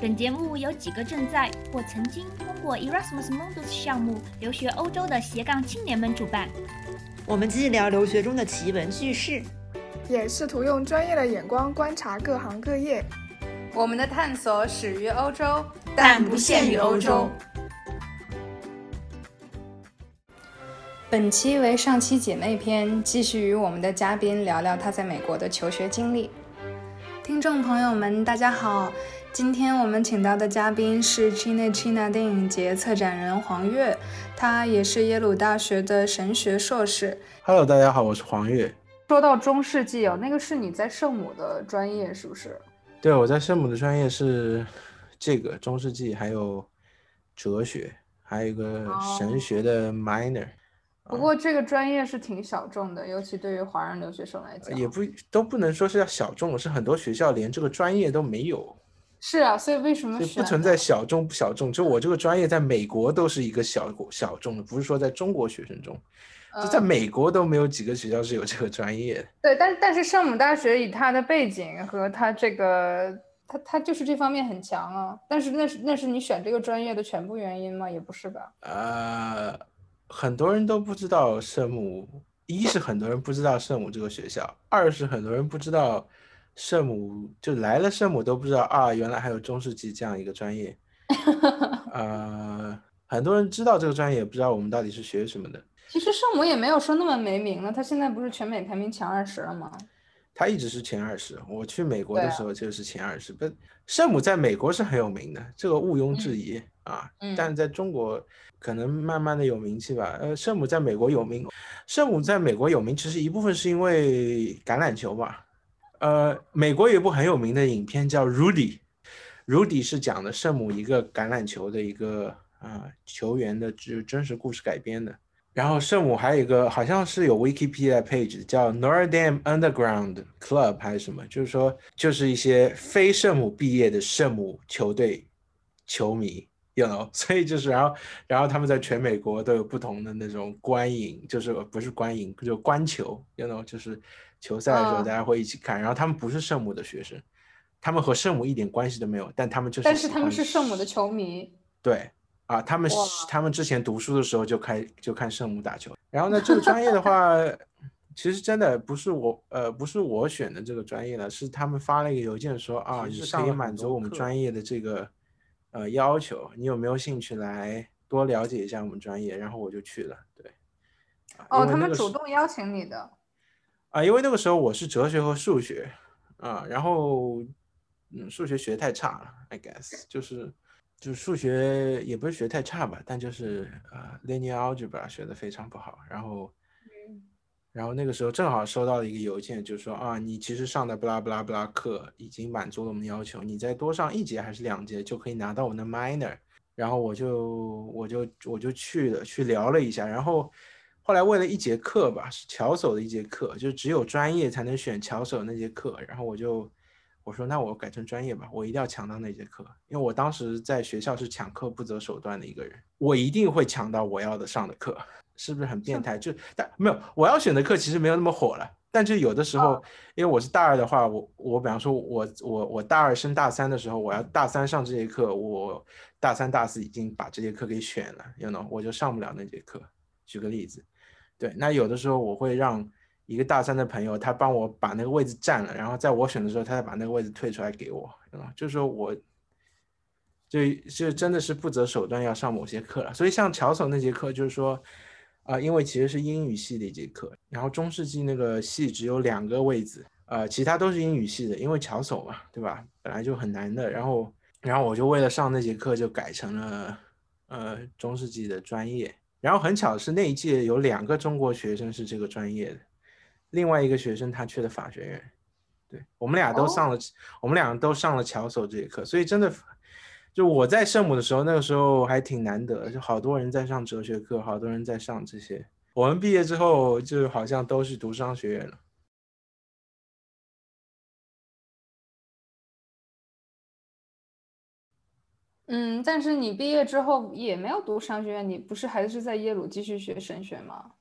本节目由几个正在或曾经通过 Erasmus Mundus 项目留学欧洲的斜杠青年们主办。我们既聊留学中的奇闻趣事，也试图用专业的眼光观察各行各业。我们的探索始于欧洲，但不限于欧洲。本期为上期姐妹篇，继续与我们的嘉宾聊聊她在美国的求学经历。听众朋友们，大家好。今天我们请到的嘉宾是 China China 电影节策展人黄月，他也是耶鲁大学的神学硕士。Hello，大家好，我是黄月。说到中世纪哦，那个是你在圣母的专业是不是？对，我在圣母的专业是这个中世纪，还有哲学，还有一个神学的 minor。不过这个专业是挺小众的，尤其对于华人留学生来讲，也不都不能说是要小众，是很多学校连这个专业都没有。是啊，所以为什么不存在小众不小众？就我这个专业在美国都是一个小小众的，不是说在中国学生中，就在美国都没有几个学校是有这个专业的。对，但但是圣母大学以它的背景和它这个，它它就是这方面很强啊。但是那是那是你选这个专业的全部原因吗？也不是吧。呃，很多人都不知道圣母，一是很多人不知道圣母这个学校，二是很多人不知道。圣母就来了，圣母都不知道啊，原来还有中世纪这样一个专业。呃，很多人知道这个专业，不知道我们到底是学什么的。其实圣母也没有说那么没名了，他现在不是全美排名前二十了吗？他一直是前二十，我去美国的时候就是前二十。不，圣母在美国是很有名的，这个毋庸置疑啊。但是在中国可能慢慢的有名气吧。呃，圣母在美国有名，圣母在美国有名，其实一部分是因为橄榄球吧。呃，美国有一部很有名的影片叫《Rudy》，Rudy 是讲的圣母一个橄榄球的一个啊球员的，就是真实故事改编的。然后圣母还有一个好像是有 Wikipedia page 叫 n o r d a m Underground Club 还是什么，就是说就是一些非圣母毕业的圣母球队球迷，you know，所以就是然后然后他们在全美国都有不同的那种观影，就是不是观影就观球，you know，就是。球赛的时候，大家会一起看。然后他们不是圣母的学生，他们和圣母一点关系都没有，但他们就是。但是他们是圣母的球迷。对啊，他们他们之前读书的时候就开就看圣母打球。然后呢，这个专业的话，其实真的不是我呃不是我选的这个专业了，是他们发了一个邮件说啊，你可以满足我们专业的这个呃要求，你有没有兴趣来多了解一下我们专业？然后我就去了。对。哦，他们主动邀请你的。啊，因为那个时候我是哲学和数学，啊，然后，嗯，数学学太差了，I guess，就是就是数学也不是学太差吧，但就是呃，linear algebra 学的非常不好，然后，然后那个时候正好收到了一个邮件，就说啊，你其实上的布拉布拉布拉课已经满足了我们的要求，你再多上一节还是两节就可以拿到我们的 minor，然后我就我就我就去了去聊了一下，然后。后来为了一节课吧，是巧手的一节课，就只有专业才能选巧手那节课。然后我就我说那我改成专业吧，我一定要抢到那节课，因为我当时在学校是抢课不择手段的一个人，我一定会抢到我要的上的课，是不是很变态？就但没有我要选的课其实没有那么火了，但就有的时候，因为我是大二的话，我我比方说我我我大二升大三的时候，我要大三上这节课，我大三大四已经把这节课给选了，you know，我就上不了那节课。举个例子。对，那有的时候我会让一个大三的朋友，他帮我把那个位置占了，然后在我选的时候，他再把那个位置退出来给我，啊，就是说我，就就真的是不择手段要上某些课了。所以像乔叟那节课，就是说，啊，因为其实是英语系的一节课，然后中世纪那个系只有两个位置，呃，其他都是英语系的，因为乔叟嘛，对吧？本来就很难的，然后，然后我就为了上那节课，就改成了呃中世纪的专业。然后很巧的是，那一届有两个中国学生是这个专业的，另外一个学生他去了法学院，对我们俩都上了，我们俩都上了巧手这节课，所以真的，就我在圣母的时候，那个时候还挺难得，就好多人在上哲学课，好多人在上这些。我们毕业之后，就好像都是读商学院了。嗯，但是你毕业之后也没有读商学院，你不是还是在耶鲁继续学神学吗？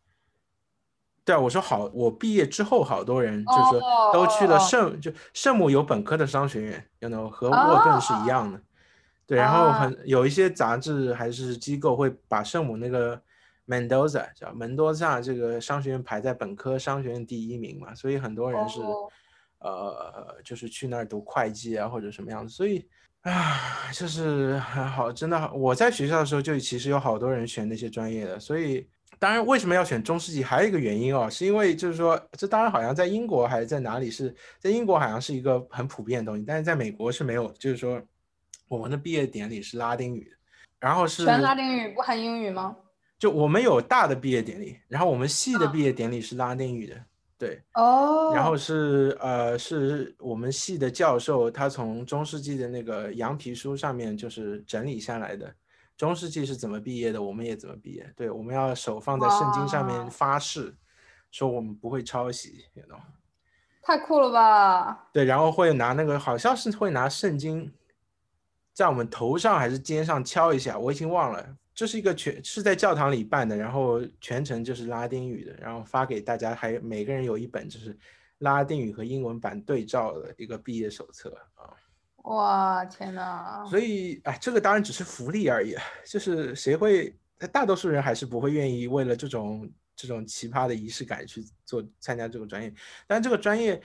对啊，我说好，我毕业之后好多人就是说都去了圣，就圣母有本科的商学院，，you know，和沃顿是一样的。对，然后啊很有一些杂志还是机构会把圣母那个 Mendoza 叫门多萨这个商学院排在本科商学院第一名嘛，所以很多人是、哦呃就是去那儿读会计啊或者什么样子，所以啊就是还好，真的我在学校的时候就其实有好多人选那些专业的，所以。当然，为什么要选中世纪？还有一个原因哦，是因为就是说，这当然好像在英国还是在哪里是在英国好像是一个很普遍的东西，但是在美国是没有，就是说我们的毕业典礼是拉丁语的，然后是全拉丁语不含英语吗？就我们有大的毕业典礼，然后我们系的啊毕业典礼是拉丁语的，对，哦，然后是呃是我们系的教授他从中世纪的那个羊皮书上面就是整理下来的。中世纪是怎么毕业的，我们也怎么毕业。对，我们要手放在圣经上面发誓，说我们不会抄袭，you know。太酷了吧！对，然后会拿那个好像是会拿圣经在我们头上还是肩上敲一下，我已经忘了。这是一个全是在教堂里办的，然后全程就是拉丁语的，然后发给大家，还每个人有一本就是拉丁语和英文版对照的一个毕业手册啊。哇，天哪！所以，哎，这个当然只是福利而已，就是谁会，大多数人还是不会愿意为了这种这种奇葩的仪式感去做参加这个专业。但这个专业，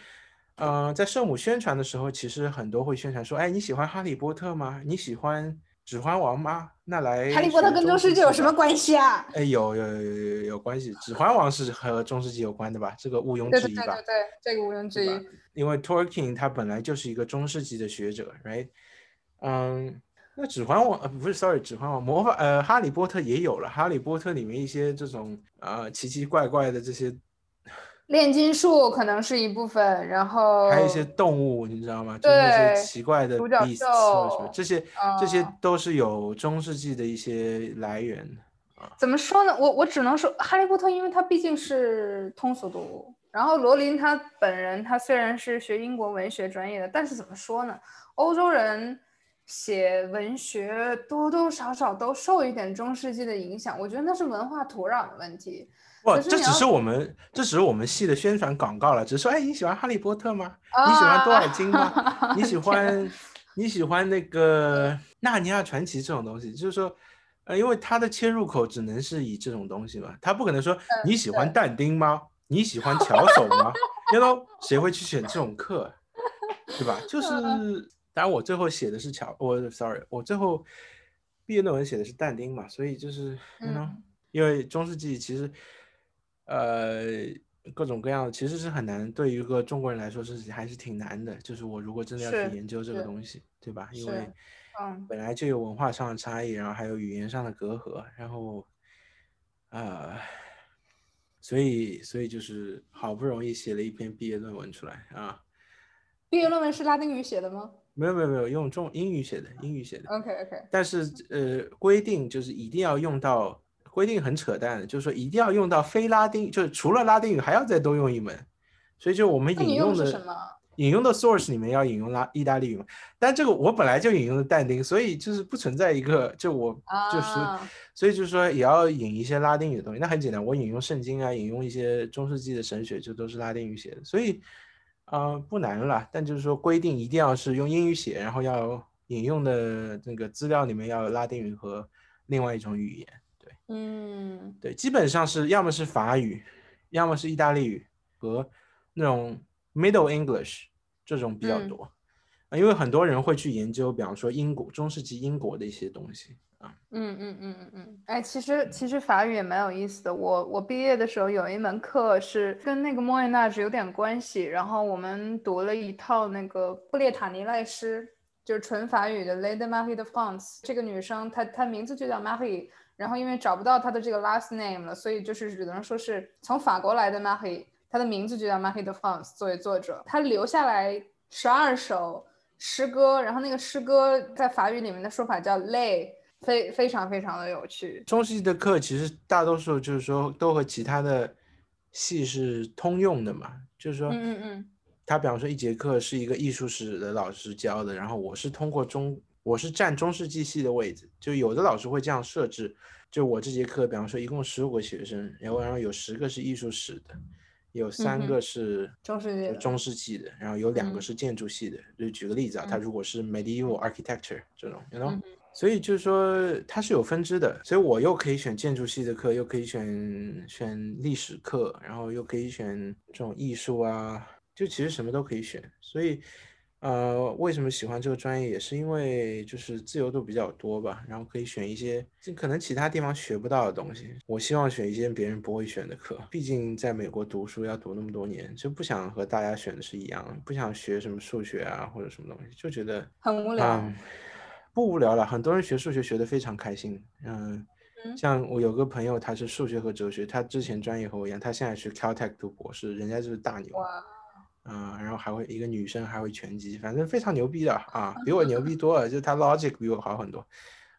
呃，在圣母宣传的时候，其实很多会宣传说，哎，你喜欢哈利波特吗？你喜欢指环王吗？那来哈利波特跟中世纪有什么关系啊？哎，有有有有有有关系，指环王是和中世纪有关的吧？这个毋庸置疑吧？对对对对，这个毋庸置疑。因为 Tolkien 他本来就是一个中世纪的学者，right？嗯，那指环王呃不是，sorry，指环王魔法呃哈利波特也有了，哈利波特里面一些这种呃奇奇怪怪的这些，炼金术可能是一部分，然后还有一些动物，你知道吗？就是那些对奇怪的独角 beasts 什么兽，这些这些嗯都是有中世纪的一些来源。怎么说呢？我我只能说，哈利波特，因为它毕竟是通俗读物。然后罗琳他本人，他虽然是学英国文学专业的，但是怎么说呢？欧洲人写文学多多少少都受一点中世纪的影响，我觉得那是文化土壤的问题。不，可是你要这只是我们这只是我们系的宣传广告了，只是说，哎，你喜欢哈利波特吗？你喜欢多啊尔金吗？你喜欢你喜欢那个纳尼亚传奇这种东西？就是说，呃，因为它的切入口只能是以这种东西嘛，他不可能说你喜欢但丁吗？你喜欢巧手吗？you know 谁会去选这种课，对吧？就是，当然我最后写的是巧，我 sorry，我最后毕业论文写的是但丁嘛，所以就是，you know，嗯因为中世纪其实，呃，各种各样的其实是很难，对于一个中国人来说是还是挺难的。就是我如果真的要去研究这个东西，对吧？因为嗯本来就有文化上的差异，然后还有语言上的隔阂，然后，呃，所以所以就是好不容易写了一篇毕业论文出来啊，毕业论文是拉丁语写的吗没有没有没有用中英语写的，英语写的。？OK OK，但是呃，规定就是一定要用到，规定很扯淡的，就是说一定要用到非拉丁，就是除了拉丁语还要再多用一门，所以就我们引用的？引用的 source 里面要引用拉意大利语嘛，但这个我本来就引用的但丁，所以就是不存在一个就我就是，啊所以就是说也要引一些拉丁语的东西，那很简单，我引用圣经啊，引用一些中世纪的神学，就都是拉丁语写的，所以啊、呃不难了，但就是说规定一定要是用英语写，然后要引用的那个资料里面要有拉丁语和另外一种语言，对嗯对，基本上是要么是法语，要么是意大利语和那种 Middle English 这种比较嗯多。啊，因为很多人会去研究，比方说英国中世纪英国的一些东西啊，嗯嗯嗯嗯嗯，哎，其实其实法语也蛮有意思的。我我毕业的时候有一门课是跟那个莫耶纳什有点关系，然后我们读了一套那个布列塔尼赖诗，就是纯法语的《Lady Marie de France》。这个女生她她名字就叫 Marie，然后因为找不到他的这个 last name 了，所以就是只能说是从法国来的 Marie，她的名字就叫 Marie de France 作为作者，他留下来十二首诗歌，然后那个诗歌在法语里面的说法叫 lay，非非常非常的有趣。中世纪的课其实大多数就是说都和其他的系是通用的嘛，就是说，嗯嗯嗯，他比方说一节课是一个艺术史的老师教的，然后我是通过中，我是占中世纪系的位置，就有的老师会这样设置，就我这节课，比方说一共十五个学生，然后然后有十个是艺术史的，有三个是中世纪的中世纪的，然后有两个嗯是建筑系的。就举个例子啊，它嗯如果是 medieval architecture 这种，you know，、嗯所以就是说它是有分支的，所以我又可以选建筑系的课，又可以选选历史课，然后又可以选这种艺术啊，就其实什么都可以选。所以呃，为什么喜欢这个专业，也是因为就是自由度比较多吧，然后可以选一些就可能其他地方学不到的东西。我希望选一些别人不会选的课，毕竟在美国读书要读那么多年，就不想和大家选的是一样的，不想学什么数学啊或者什么东西，就觉得很无聊。嗯，不无聊了，很多人学数学学得非常开心。嗯，嗯像我有个朋友，他是数学和哲学，他之前专业和我一样，他现在去 Caltech 读博士，人家就是大牛。哇，啊、然后还会一个女生还会拳击，反正非常牛逼的啊，比我牛逼多了，就他 logic 比我好很多。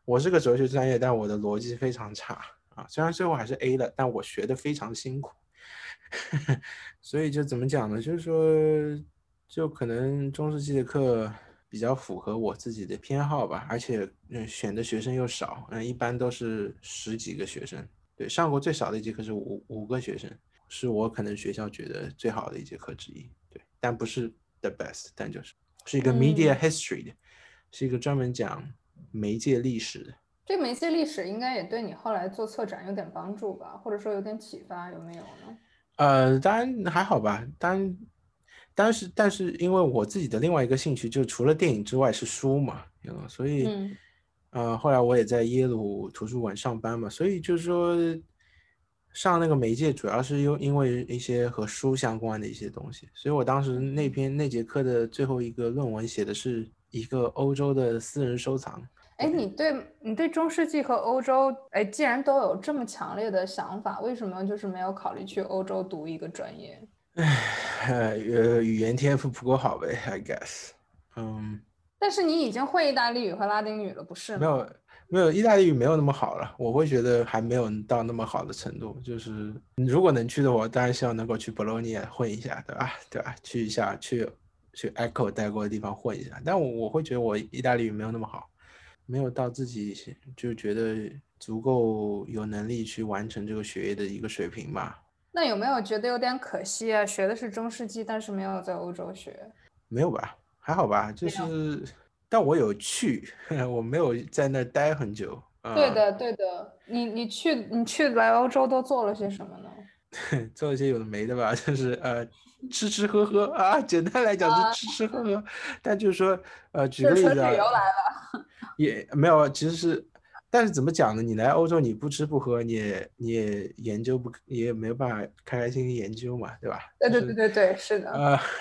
我是个哲学专业，但我的逻辑非常差啊，虽然最后还是 A 了，但我学的非常辛苦。所以就怎么讲呢？就是说，就可能中世纪的课比较符合我自己的偏好吧，而且嗯选的学生又少，嗯一般都是十几个学生。对，上过最少的一节课是五五个学生，是我可能学校觉得最好的一节课之一。对，但不是 the best，但就是是一个 media history 的，是一个专门讲媒介历史的。这媒介历史应该也对你后来做策展有点帮助吧，或者说有点启发，有没有呢？呃，当然还好吧，当然，但是但是因为我自己的另外一个兴趣，就除了电影之外是书嘛，嗯，所以，嗯呃，后来我也在耶鲁图书馆上班嘛，所以就是说，上那个媒介主要是因因为一些和书相关的一些东西，所以我当时那篇那节课的最后一个论文写的是一个欧洲的私人收藏，哎，你对你对中世纪和欧洲，哎，既然都有这么强烈的想法，为什么就是没有考虑去欧洲读一个专业？呃，语语言天赋不够好呗，I guess，嗯。但是你已经会意大利语和拉丁语了，不是吗？没有没有，意大利语没有那么好了，我会觉得还没有到那么好的程度。就是如果能去的话，当然希望能够去博洛尼亚混一下，对吧？对吧？去一下，去去 Echo 待过的地方混一下。但我我会觉得我意大利语没有那么好，没有到自己就觉得足够有能力去完成这个学业的一个水平吧。那有没有觉得有点可惜啊？学的是中世纪，但是没有在欧洲学。没有吧？还好吧？就是，但我有去，我没有在那儿待很久。啊对的，对的。你你去你去来欧洲都做了些什么呢？做一些有的没的吧，就是呃吃吃喝喝啊，简单来讲是吃吃喝喝，但就是说呃举个例子啊纯旅游来了。也没有，其实是，但是怎么讲呢？你来欧洲你不吃不喝，你也你也研究不，你也没有办法开开心心研究嘛，对吧？对对对对对，是的。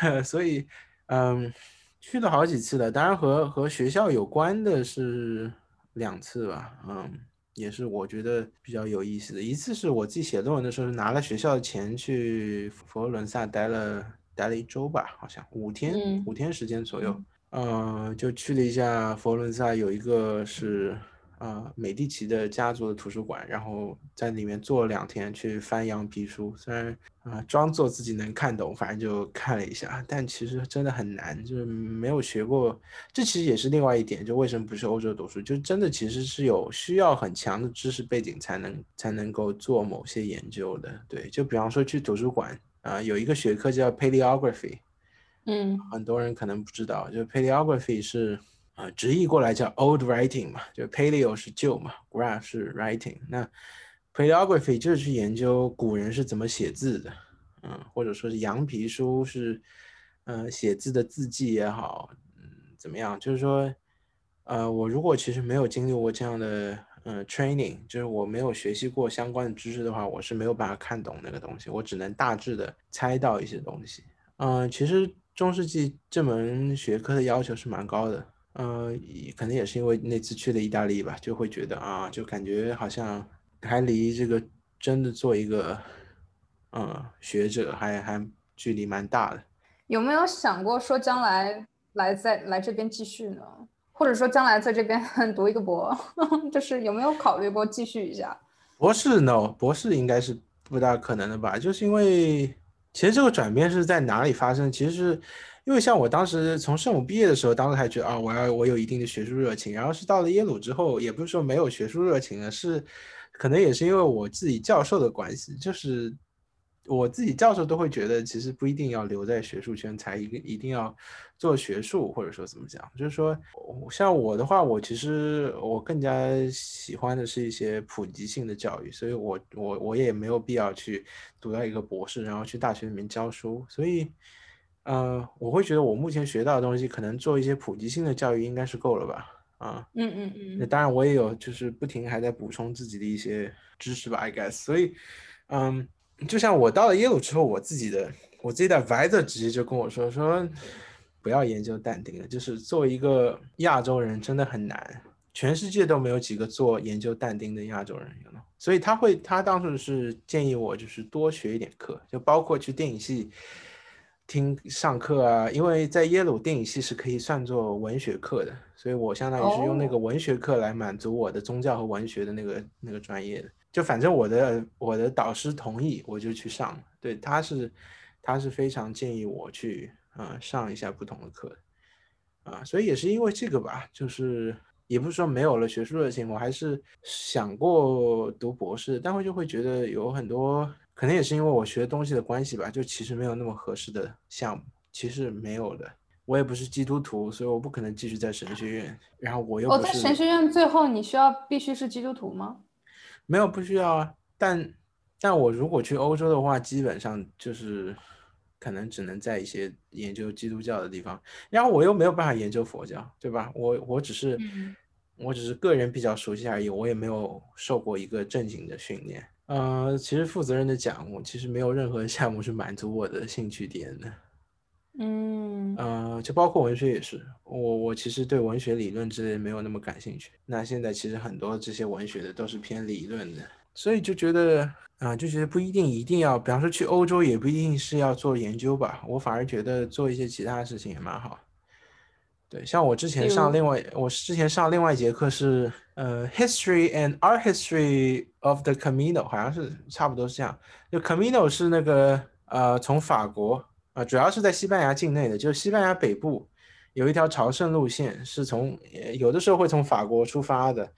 呃，所以嗯，去了好几次了，当然和和学校有关的是两次吧，嗯，也是我觉得比较有意思的。一次是我自己写论文的时候，拿了学校的钱去佛罗伦萨待了待了一周吧，好像五天、嗯五天时间左右，呃，就去了一下佛罗伦萨，有一个是。呃，美第奇的家族的图书馆，然后在里面坐了两天，去翻羊皮书。虽然啊、呃装作自己能看懂，反正就看了一下，但其实真的很难，就是没有学过。这其实也是另外一点，就为什么不是欧洲读书，就真的其实是有需要很强的知识背景才能才能够做某些研究的。对，就比方说去图书馆啊、有一个学科叫 paleography，嗯很多人可能不知道，就 paleography 是啊、直译过来叫 old writing 嘛，就 paleo 是旧嘛，graph 是 writing，那 paleography 就是去研究古人是怎么写字的，嗯，或者说是羊皮书是，呃，写字的字迹也好，嗯，怎么样？就是说，呃，我如果其实没有经历过这样的呃 training，就是我没有学习过相关的知识的话，我是没有办法看懂那个东西，我只能大致的猜到一些东西。嗯、其实中世纪这门学科的要求是蛮高的，呃，可能也是因为那次去了意大利吧，就会觉得啊，就感觉好像还离这个真的做一个，呃，学者还还距离蛮大的。有没有想过说将来来在来这边继续呢？或者说将来在这边 读一个博，就是有没有考虑过继续一下？博士 no，博士应该是不大可能的吧？就是因为其实这个转变是在哪里发生？其实是因为像我当时从圣母毕业的时候，当时还觉得啊，我要我有一定的学术热情，然后是到了耶鲁之后，也不是说没有学术热情了，是可能也是因为我自己教授的关系，就是我自己教授都会觉得，其实不一定要留在学术圈才一个一定要做学术，或者说怎么讲，就是说，像我的话，我其实我更加喜欢的是一些普及性的教育，所以我我我也没有必要去读到一个博士，然后去大学里面教书，所以，呃，我会觉得我目前学到的东西，可能做一些普及性的教育应该是够了吧。啊，嗯嗯嗯，那当然我也有，就是不停还在补充自己的一些知识吧，I guess。所以，嗯，就像我到了耶鲁之后，我自己的我自己的 advisor 直接就跟我说说，不要研究但丁了，就是作为一个亚洲人真的很难，全世界都没有几个做研究但丁的亚洲人，有所以他会他当时是建议我就是多学一点课，就包括去电影系。听上课啊，因为在耶鲁电影系是可以算作文学课的，所以我相当于是用那个文学课来满足我的宗教和文学的那个那个专业的。就反正我的我的导师同意，我就去上了。对，他是他是非常建议我去啊上一下不同的课啊，所以也是因为这个吧，就是也不是说没有了学术热情，我还是想过读博士，但会就会觉得有很多。可能也是因为我学东西的关系吧，就其实没有那么合适的项目，其实没有的。我也不是基督徒，所以我不可能继续在神学院。然后我又哦，在神学院最后你需要必须是基督徒吗？没有，不需要啊。但但我如果去欧洲的话，基本上就是可能只能在一些研究基督教的地方。然后我又没有办法研究佛教，对吧？我我只是我只是个人比较熟悉而已，我也没有受过一个正经的训练。呃，其实负责任的讲，我其实没有任何项目是满足我的兴趣点的。嗯，呃，就包括文学也是，我我其实对文学理论之类没有那么感兴趣。那现在其实很多这些文学的都是偏理论的，所以就觉得啊，就觉得不一定一定要，比方说去欧洲也不一定是要做研究吧。我反而觉得做一些其他事情也蛮好。对，像我之前上另外，我之前上另外一节课是，呃，History and Art History of the Camino，好像是差不多是这样。就 Camino 是那个，呃，从法国，啊，主要是在西班牙境内的，就是西班牙北部有一条朝圣路线，是从有的时候会从法国出发的，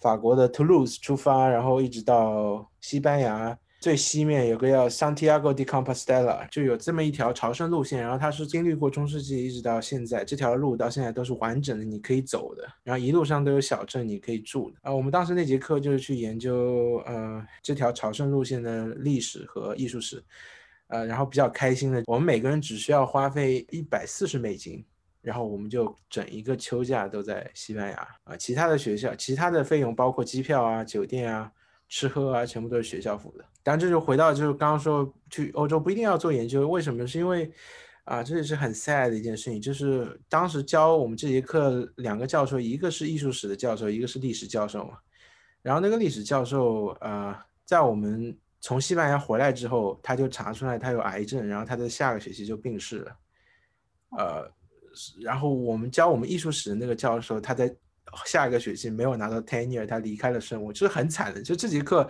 法国的 Toulouse 出发，然后一直到西班牙。最西面有个叫 Santiago de Compostela，就有这么一条朝圣路线，然后它是经历过中世纪一直到现在，这条路到现在都是完整的，你可以走的，然后一路上都有小镇你可以住的。啊，我们当时那节课就是去研究呃这条朝圣路线的历史和艺术史，呃，然后比较开心的，我们每个人只需要花费一百四十美金，然后我们就整一个秋假都在西班牙啊，其他的学校其他的费用包括机票啊、酒店啊。吃喝啊，全部都是学校付的。但这就回到就是刚刚说去欧洲不一定要做研究，为什么？是因为啊，这也是很 sad 的一件事情。就是当时教我们这节课两个教授，一个是艺术史的教授，一个是历史教授嘛。然后那个历史教授呃，在我们从西班牙回来之后，他就查出来他有癌症，然后他在下个学期就病逝了。呃，然后我们教我们艺术史的那个教授，他在。下一个学期没有拿到 tenure，他离开了圣母，就是很惨的。就这节课，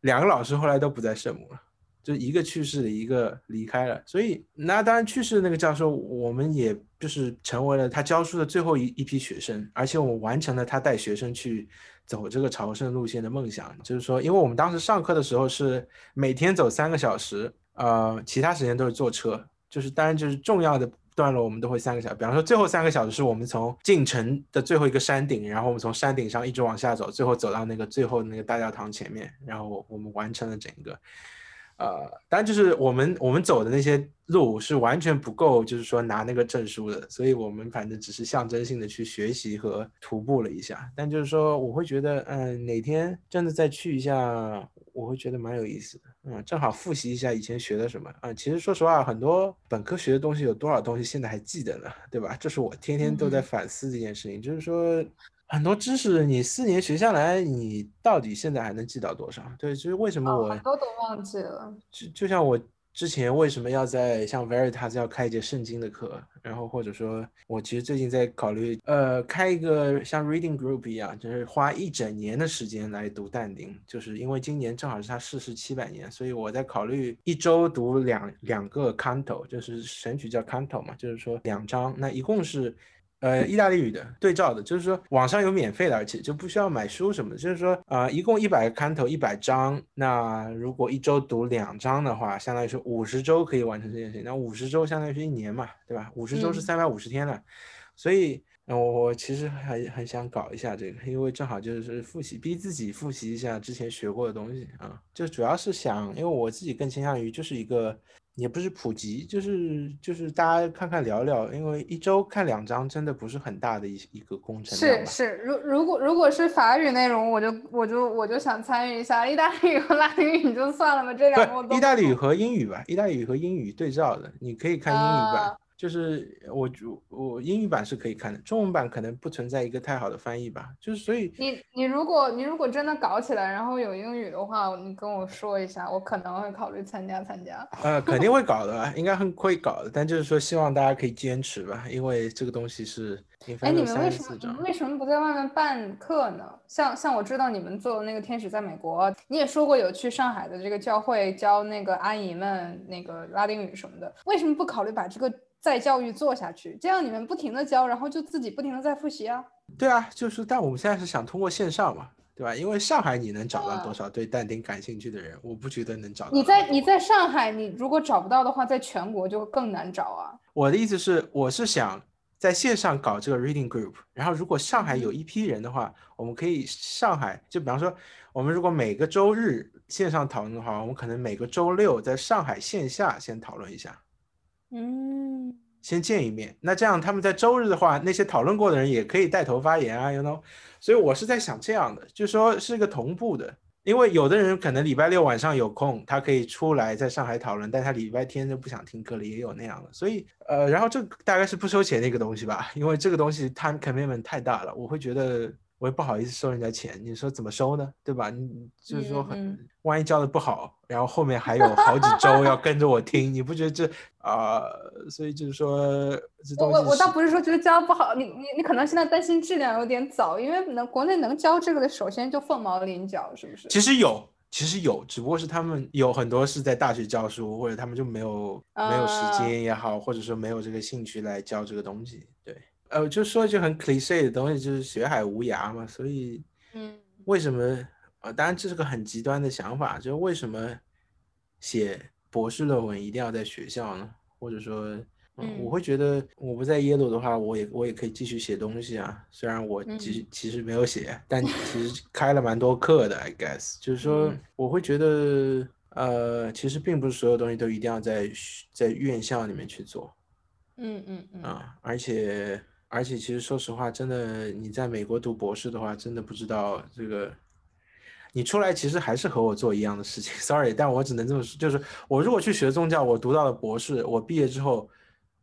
两个老师后来都不在圣母了，就一个去世的，一个离开了。所以那当然去世的那个教授，我们也就是成为了他教书的最后一一批学生，而且我们完成了他带学生去走这个朝圣路线的梦想。就是说，因为我们当时上课的时候是每天走三个小时，呃，其他时间都是坐车，就是当然就是重要的。段落我们都会三个小时，比方说最后三个小时是我们从进城的最后一个山顶，然后我们从山顶上一直往下走，最后走到那个最后那个大教堂前面，然后我们完成了整个。呃，当然就是我们我们走的那些路是完全不够，就是说拿那个证书的，所以我们反正只是象征性的去学习和徒步了一下。但就是说，我会觉得，嗯，哪天真的再去一下，我会觉得蛮有意思的。嗯，正好复习一下以前学的什么啊。其实说实话，很多本科学的东西有多少东西现在还记得呢？对吧？这是我天天都在反思这件事情，就是说。很多知识你四年学下来，你到底现在还能记到多少？对，就是为什么我很多都忘记了。就就像我之前为什么要在像 Veritas 要开一节圣经的课，然后或者说我其实最近在考虑，呃，开一个像 Reading Group 一样，就是花一整年的时间来读但丁，就是因为今年正好是他逝世七百年，所以我在考虑一周读两两个 Canto，就是神曲叫 Canto 嘛，就是说两章，那一共是。呃，意大利语的对照的，就是说网上有免费的，而且就不需要买书什么的。就是说，呃，一共一百个看头，一百章。那如果一周读两章的话，相当于是五十周可以完成这件事情。那五十周相当于是一年嘛，对吧？五十周是三百五十天了，所以。我我其实很很想搞一下这个，因为正好就是复习，逼自己复习一下之前学过的东西啊。就主要是想，因为我自己更倾向于就是一个，也不是普及，就是就是大家看看聊聊，因为一周看两章真的不是很大的一一个工程。是是，如如果如果是法语内容，我就我就我就想参与一下。意大利语和拉丁语就算了吧，这两个。意大利语和英语吧，意大利语和英语对照的，你可以看英语版。就是我就我英语版是可以看的，中文版可能不存在一个太好的翻译吧。就是所以你你如果你如果真的搞起来，然后有英语的话，你跟我说一下，我可能会考虑参加参加。呃，肯定会搞的，应该很会搞的。但就是说，希望大家可以坚持吧，因为这个东西是。哎，你们为什么你们为什么不在外面办课呢？像像我知道你们做的那个天使在美国，你也说过有去上海的这个教会教那个阿姨们那个拉丁语什么的，为什么不考虑把这个？再教育做下去，这样你们不停的教，然后就自己不停的在复习啊。对啊，就是，但我们现在是想通过线上嘛，对吧？因为上海你能找到多少对但丁感兴趣的人？我不觉得能找到。你在你在上海，你如果找不到的话，在全国就更难找啊。我的意思是，我是想在线上搞这个 reading group，然后如果上海有一批人的话，我们可以上海就比方说，我们如果每个周日线上讨论的话，我们可能每个周六在上海线下先讨论一下。嗯，先见一面。那这样他们在周日的话，那些讨论过的人也可以带头发言啊，you know。所以我是在想这样的，就说是一个同步的，因为有的人可能礼拜六晚上有空，他可以出来在上海讨论，但他礼拜天就不想听课了，也有那样的。所以呃，然后这大概是不收钱的一个东西吧，因为这个东西 time commitment 太大了，我会觉得。我也不好意思收人家钱，你说怎么收呢？对吧？你就是说很，万一教的不好，然后后面还有好几周要跟着我听，你不觉得这啊？所以就是说，这东西我我倒不是说觉得教不好，你你你可能现在担心质量有点早，因为能国内能教这个的，首先就凤毛麟角，是不是？其实有，其实有，只不过是他们有很多是在大学教书，或者他们就没有没有时间也好，或者说没有这个兴趣来教这个东西，对。呃，就说一句很 cliche 的东西，就是学海无涯嘛。所以，嗯，为什么？呃，当然这是个很极端的想法，就是为什么写博士论文一定要在学校呢？或者说，嗯，我会觉得我不在耶鲁的话，我也我也可以继续写东西啊。虽然我其实其实没有写，但其实 开了蛮多课的。I guess 就是说，我会觉得，呃，其实并不是所有东西都一定要在在院校里面去做。嗯嗯嗯。啊，而且。而且，其实说实话，真的，你在美国读博士的话，真的不知道这个，你出来其实还是和我做一样的事情。Sorry，但我只能这么说，就是我如果去学宗教，我读到了博士，我毕业之后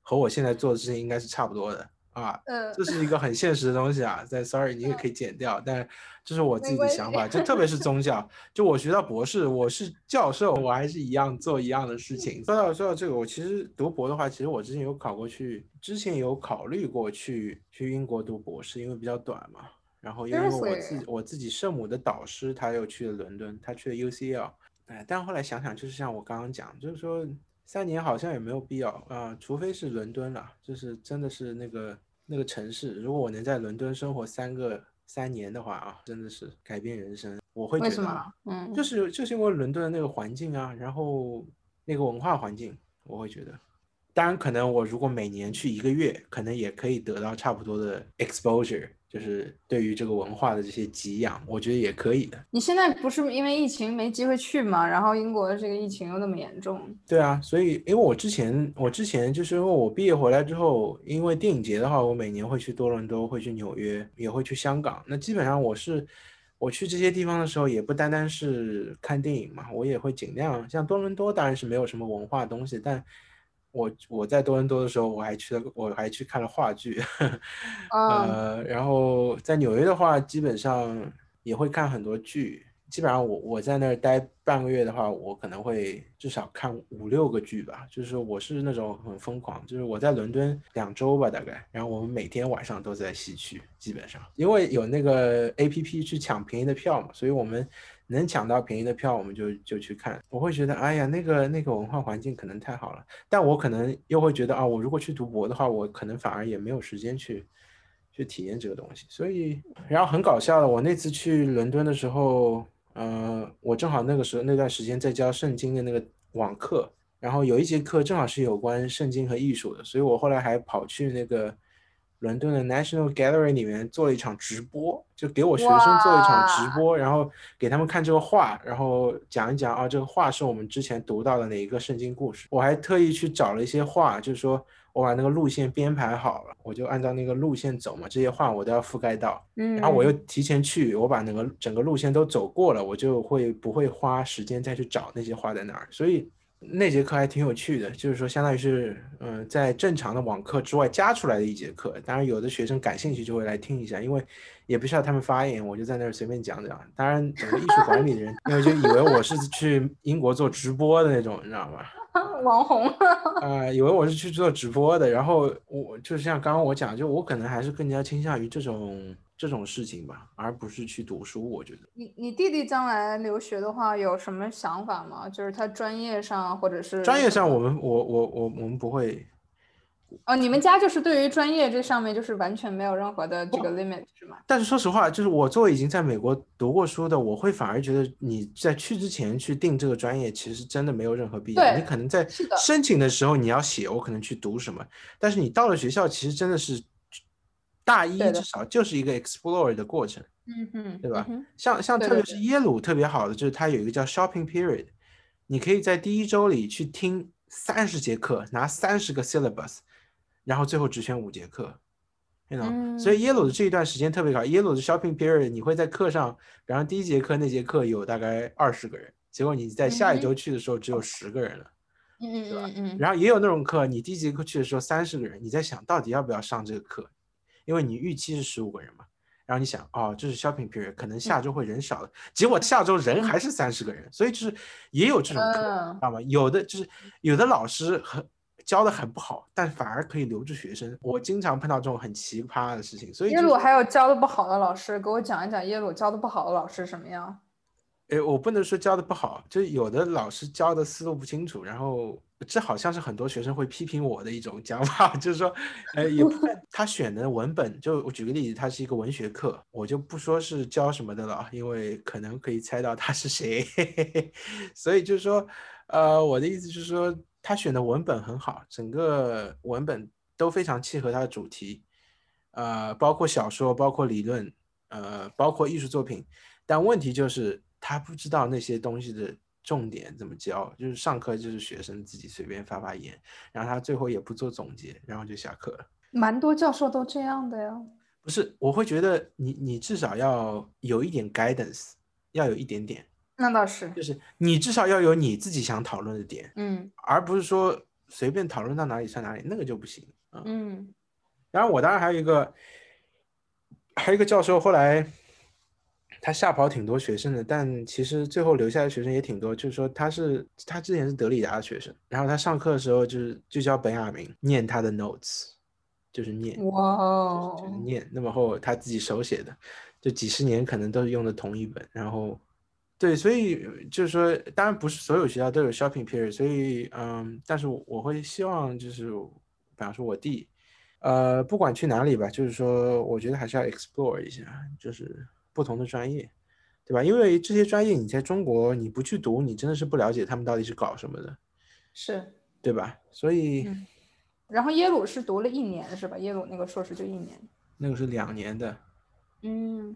和我现在做的事情应该是差不多的。啊，嗯，这是一个很现实的东西啊。在 Sorry，你也可以剪掉，但这是我自己的想法。就特别是 宗教，就我学到博士，我是教授，我还是一样做一样的事情。说到说到这个，我其实读博的话，其实我之前有考过去，之前有考虑过去去英国读博士，因为比较短嘛。然后因为我自我自己圣母的导师他又去了伦敦，他去了 UCL。哎，但后来想想，就是像我刚刚讲，就是说三年好像也没有必要啊，除非是伦敦了，就是真的是那个。那个城市，如果我能在伦敦生活三个三年的话啊，真的是改变人生。我会觉得，嗯，就是就是因为伦敦的那个环境啊，然后那个文化环境，我会觉得。当然，可能我如果每年去一个月，可能也可以得到差不多的 exposure。就是对于这个文化的这些给养，我觉得也可以的。你现在不是因为疫情没机会去吗？然后英国的这个疫情又那么严重。对啊，所以因为我之前我之前就是因为我毕业回来之后，因为电影节的话，我每年会去多伦多，会去纽约，也会去香港。那基本上我是我去这些地方的时候，也不单单是看电影嘛，我也会尽量像多伦多，当然是没有什么文化东西，但。我我在多伦多的时候，我还去了，我还去看了话剧，呃，然后在纽约的话，基本上也会看很多剧。基本上我我在那儿待半个月的话，我可能会至少看五六个剧吧。就是我是那种很疯狂，就是我在伦敦两周吧，大概，然后我们每天晚上都在西区，基本上因为有那个 A P P 去抢便宜的票嘛，所以我们能抢到便宜的票，我们就就去看。我会觉得，哎呀，那个那个文化环境可能太好了，但我可能又会觉得啊，我如果去读博的话，我可能反而也没有时间去去体验这个东西。所以，然后很搞笑的，我那次去伦敦的时候，呃，我正好那个时候那段时间在教圣经的那个网课，然后有一节课正好是有关圣经和艺术的，所以我后来还跑去那个。伦敦的 National Gallery 里面做了一场直播，就给我学生做一场直播，然后给他们看这个画，然后讲一讲啊，这个画是我们之前读到的哪一个圣经故事。我还特意去找了一些画，就是说我把那个路线编排好了，我就按照那个路线走嘛，这些画我都要覆盖到。嗯，然后我又提前去，我把那个整个路线都走过了，我就会不会花时间再去找那些画在哪儿，所以。那节课还挺有趣的，就是说，相当于是，嗯，在正常的网课之外加出来的一节课。当然，有的学生感兴趣就会来听一下，因为也不需要他们发言，我就在那儿随便讲讲。当然，整个艺术管理的人，因为就以为我是去英国做直播的那种，你知道吗？网红 啊，以为我是去做直播的。然后我就是像刚刚我讲，就我可能还是更加倾向于这种。这种事情吧，而不是去读书。我觉得你你弟弟将来留学的话，有什么想法吗？就是他专业上或者是专业上，我们我我我我们不会。哦，你们家就是对于专业这上面就是完全没有任何的这个 limit 是吗？但是说实话，就是我作为已经在美国读过书的，我会反而觉得你在去之前去定这个专业，其实真的没有任何必要。你可能在申请的时候你要写我可能去读什么，但是你到了学校，其实真的是。大一至少就是一个 explore 的过程，嗯哼，对吧？像像特别是耶鲁特别好的就是它有一个叫 shopping period，你可以在第一周里去听三十节课，拿三十个 syllabus，然后最后只选五节课，你知道所以耶鲁的这一段时间特别好。耶鲁的 shopping period，你会在课上，比方第一节课那节课有大概二十个人，结果你在下一周去的时候只有十个人了，嗯嗯嗯。然后也有那种课，你第一节课去的时候三十个人，你在想到底要不要上这个课？因为你预期是十五个人嘛，然后你想哦，这是 shopping period，可能下周会人少了，结果下周人还是三十个人，所以就是也有这种课，知道吗？有的就是有的老师很教的很不好，但反而可以留住学生。我经常碰到这种很奇葩的事情，所以耶鲁还有教的不好的老师，给我讲一讲耶鲁教的不好的老师什么样？哎，我不能说教的不好，就有的老师教的思路不清楚，然后。这好像是很多学生会批评我的一种讲法，就是说，呃，也 他选的文本，就我举个例子，他是一个文学课，我就不说是教什么的了，因为可能可以猜到他是谁，所以就是说，呃，我的意思就是说，他选的文本很好，整个文本都非常契合他的主题，呃，包括小说，包括理论，呃，包括艺术作品，但问题就是他不知道那些东西的。重点怎么教？就是上课就是学生自己随便发发言，然后他最后也不做总结，然后就下课了。蛮多教授都这样的呀。不是，我会觉得你你至少要有一点 guidance，要有一点点。那倒是。就是你至少要有你自己想讨论的点，嗯，而不是说随便讨论到哪里算哪里，那个就不行啊。嗯。然后我当然还有一个，还有一个教授后来。他吓跑挺多学生的，但其实最后留下的学生也挺多。就是说，他是他之前是德里达的学生，然后他上课的时候就是就教本雅明念他的 notes，就是念哇，就是念。那么后他自己手写的，就几十年可能都是用的同一本。然后，对，所以就是说，当然不是所有学校都有 shopping period，所以嗯，但是我会希望就是，比方说我弟，呃，不管去哪里吧，就是说，我觉得还是要 explore 一下，就是。不同的专业，对吧？因为这些专业你在中国你不去读，你真的是不了解他们到底是搞什么的，是对吧？所以，然后耶鲁是读了一年是吧？耶鲁那个硕士就一年，那个是两年的。嗯，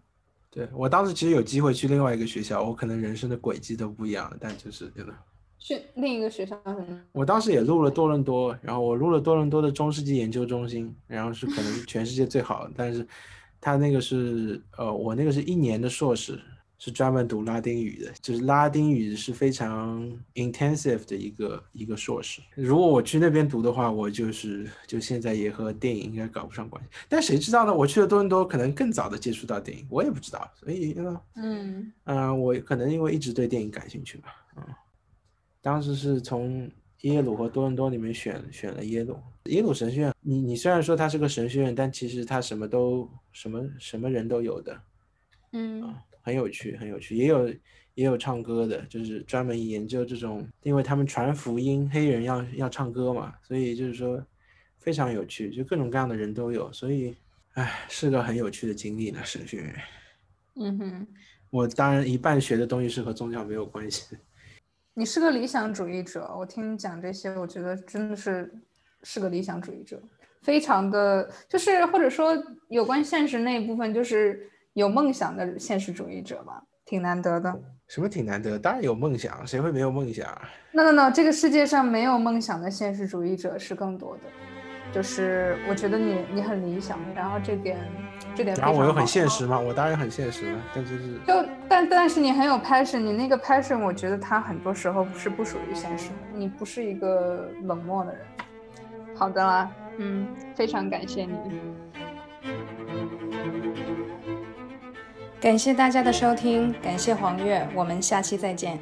对我当时其实有机会去另外一个学校，我可能人生的轨迹都不一样了，但就是真的。去另一个学校什么？我当时也录了多伦多，然后我录了多伦多的中世纪研究中心，然后是可能是全世界最好的，但是。他那个是，呃，我那个是一年的硕士，是专门读拉丁语的，就是拉丁语是非常 intensive 的一个一个硕士。如果我去那边读的话，我就是就现在也和电影应该搞不上关系。但谁知道呢？我去了多伦多，可能更早的接触到电影，我也不知道。所以，嗯，嗯，我可能因为一直对电影感兴趣吧，嗯，当时是从。耶鲁和多伦多里面选选了耶鲁，耶鲁神学院。你你虽然说它是个神学院，但其实它什么都什么什么人都有的，嗯，很有趣，很有趣。也有也有唱歌的，就是专门研究这种，因为他们传福音，黑人要要唱歌嘛，所以就是说非常有趣，就各种各样的人都有，所以哎，是个很有趣的经历呢，神学院。嗯哼，我当然一半学的东西是和宗教没有关系。你是个理想主义者，我听你讲这些，我觉得真的是是个理想主义者，非常的就是或者说有关现实那一部分，就是有梦想的现实主义者吧，挺难得的。什么挺难得？当然有梦想，谁会没有梦想？no no no，这个世界上没有梦想的现实主义者是更多的，就是我觉得你你很理想，然后这点这点然后我又很现实嘛，我当然很现实了，但就是就但但是你很有 passion，你那个 passion，我觉得它很多时候是不属于现实的，你不是一个冷漠的人。好的啦，嗯，非常感谢你。感谢大家的收听，感谢黄月，我们下期再见。